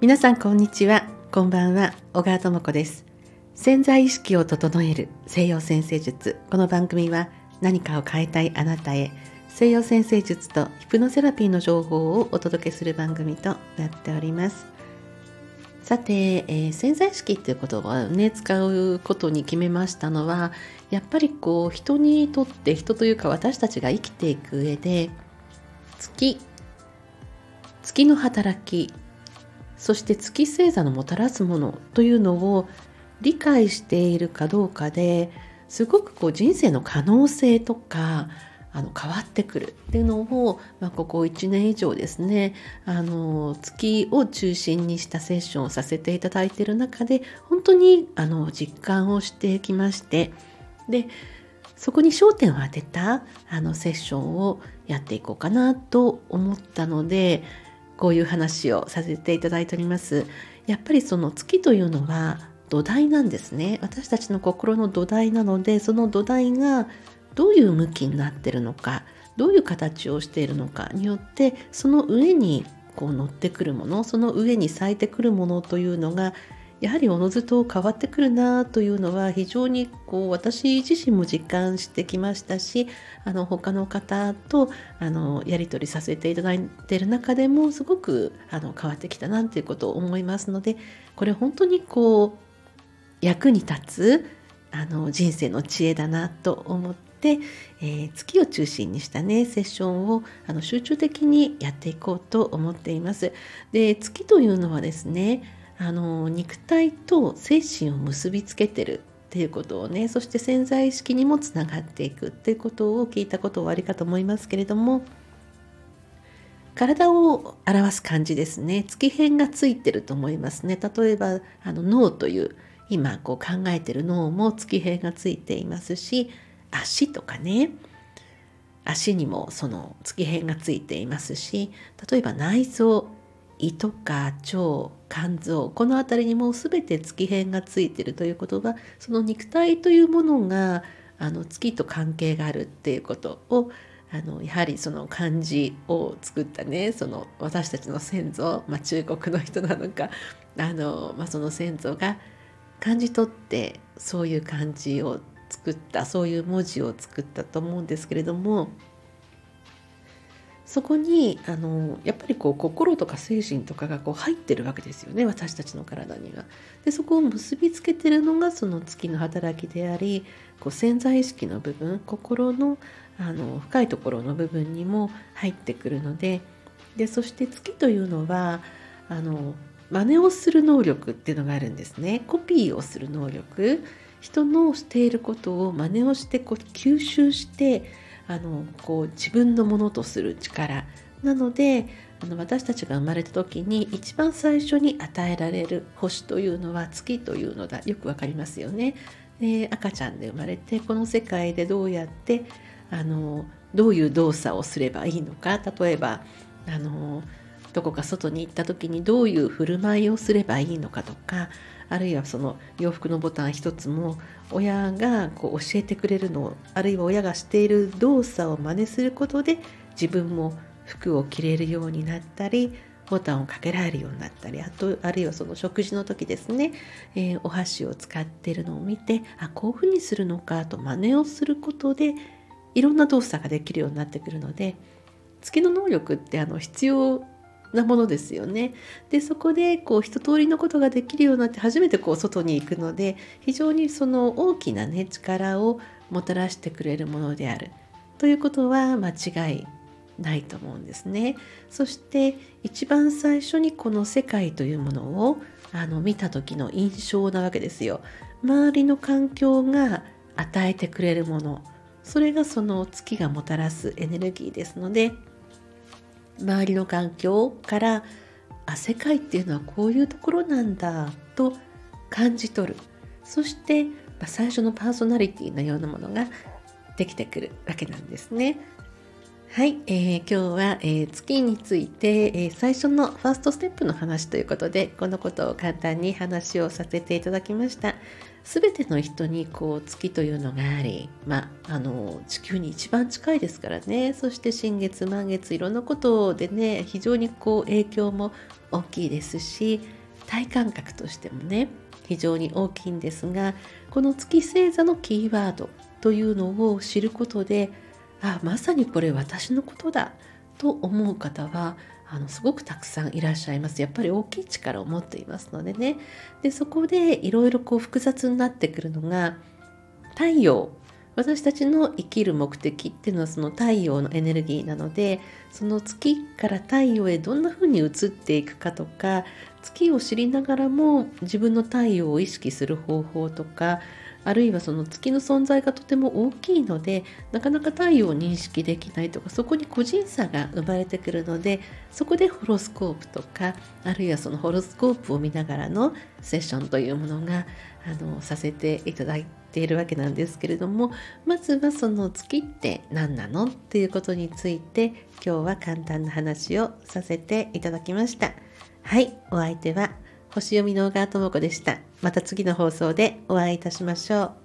皆さんこんにちは。こんばんは。小川智子です。潜在意識を整える西洋先生術。この番組は何かを変えたいあなたへ西洋先生術とヒプノセラピーの情報をお届けする番組となっております。さて、えー、潜在意識っていう言葉をね使うことに決めましたのはやっぱりこう人にとって人というか私たちが生きていく上で月月の働きそして月星座のもたらすものというのを理解しているかどうかですごくこう人生の可能性とかあの変わってくるっていうのを、まあ、ここ1年以上ですねあの月を中心にしたセッションをさせていただいている中で本当にあの実感をしてきましてでそこに焦点を当てたあのセッションをやっていこうかなと思ったのでこういう話をさせていただいております。やっぱりその月というのは土台なんですね。私たちの心の土台なので、その土台がどういう向きになってるのか、どういう形をしているのかによって、その上にこう乗ってくるもの、その上に咲いてくるものというのがやはりおのずと変わってくるなというのは非常にこう私自身も実感してきましたしあの他の方とあのやり取りさせていただいている中でもすごくあの変わってきたなということを思いますのでこれ本当にこう役に立つあの人生の知恵だなと思って、えー、月を中心にしたねセッションをあの集中的にやっていこうと思っています。で月というのはですねあの肉体と精神を結びつけてるっていうことをねそして潜在意識にもつながっていくっていうことを聞いたことはありかと思いますけれども体を表す感じですね月辺がついてると思いますね例えばあの脳という今こう考えてる脳も月辺がついていますし足とかね。足にもその月辺がついていますし例えば内臓胃とか腸肝臓この辺りにもう全て月辺がついてるということはその肉体というものがあの月と関係があるっていうことをあのやはりその漢字を作ったねその私たちの先祖、まあ、中国の人なのかあの、まあ、その先祖が感じ取ってそういう漢字を作ったそういう文字を作ったと思うんですけれどもそこにあのやっぱりこう心とか精神とかがこう入ってるわけですよね私たちの体には。でそこを結びつけてるのがその月の働きでありこう潜在意識の部分心のあの深いところの部分にも入ってくるのででそして月というのはあの真似をする能力っていうのがあるんですね。コピーをする能力人のしていることを真似をしてこう吸収してあのこう自分のものとする力。なのであの私たちが生まれた時に一番最初に与えられる星というのは月というのだよくわかりますよね。で赤ちゃんで生まれてこの世界でどうやってあのどういう動作をすればいいのか。例えばあのどこか外に行った時にどういう振る舞いをすればいいのかとか。あるいはその洋服のボタン一つも親がこう教えてくれるのあるいは親がしている動作を真似することで自分も服を着れるようになったりボタンをかけられるようになったりあとあるいはその食事の時ですね、えー、お箸を使ってるのを見てあこういうふうにするのかと真似をすることでいろんな動作ができるようになってくるので月の能力ってあの必要なものですよね。でそこでこう一通りのことができるようになって初めてこう外に行くので非常にその大きなね力をもたらしてくれるものであるということは間違いないと思うんですね。そして一番最初にこの世界というものをあの見た時の印象なわけですよ。周りの環境が与えてくれるものそれがその月がもたらすエネルギーですので周りの環境からあ世界っていうのはこういうところなんだと感じ取るそして、まあ、最初のパーソナリティのようなものができてくるわけなんですね。はい、えー、今日は、えー、月について、えー、最初のファーストステップの話ということでこのことを簡単に話をさせていただきました。全ての人にこう月というのがあり、まあ、あの地球に一番近いですからね。そして新月満月いろんなことでね非常にこう影響も大きいですし体感覚としてもね非常に大きいんですがこの月星座のキーワードというのを知ることであまさにこれ私のことだと思う方はあのすごくたくさんいらっしゃいます。やっぱり大きい力を持っていますのでね。でそこでいろいろこう複雑になってくるのが太陽私たちの生きる目的っていうのはその太陽のエネルギーなのでその月から太陽へどんな風に移っていくかとか月を知りながらも自分の太陽を意識する方法とかあるいはその月の存在がとても大きいのでなかなか太陽を認識できないとかそこに個人差が生まれてくるのでそこでホロスコープとかあるいはそのホロスコープを見ながらのセッションというものがあのさせていただいているわけなんですけれどもまずはその月って何なのっていうことについて今日は簡単な話をさせていただきました。はい、お相手は星読みの小川智子でした。また次の放送でお会いいたしましょう。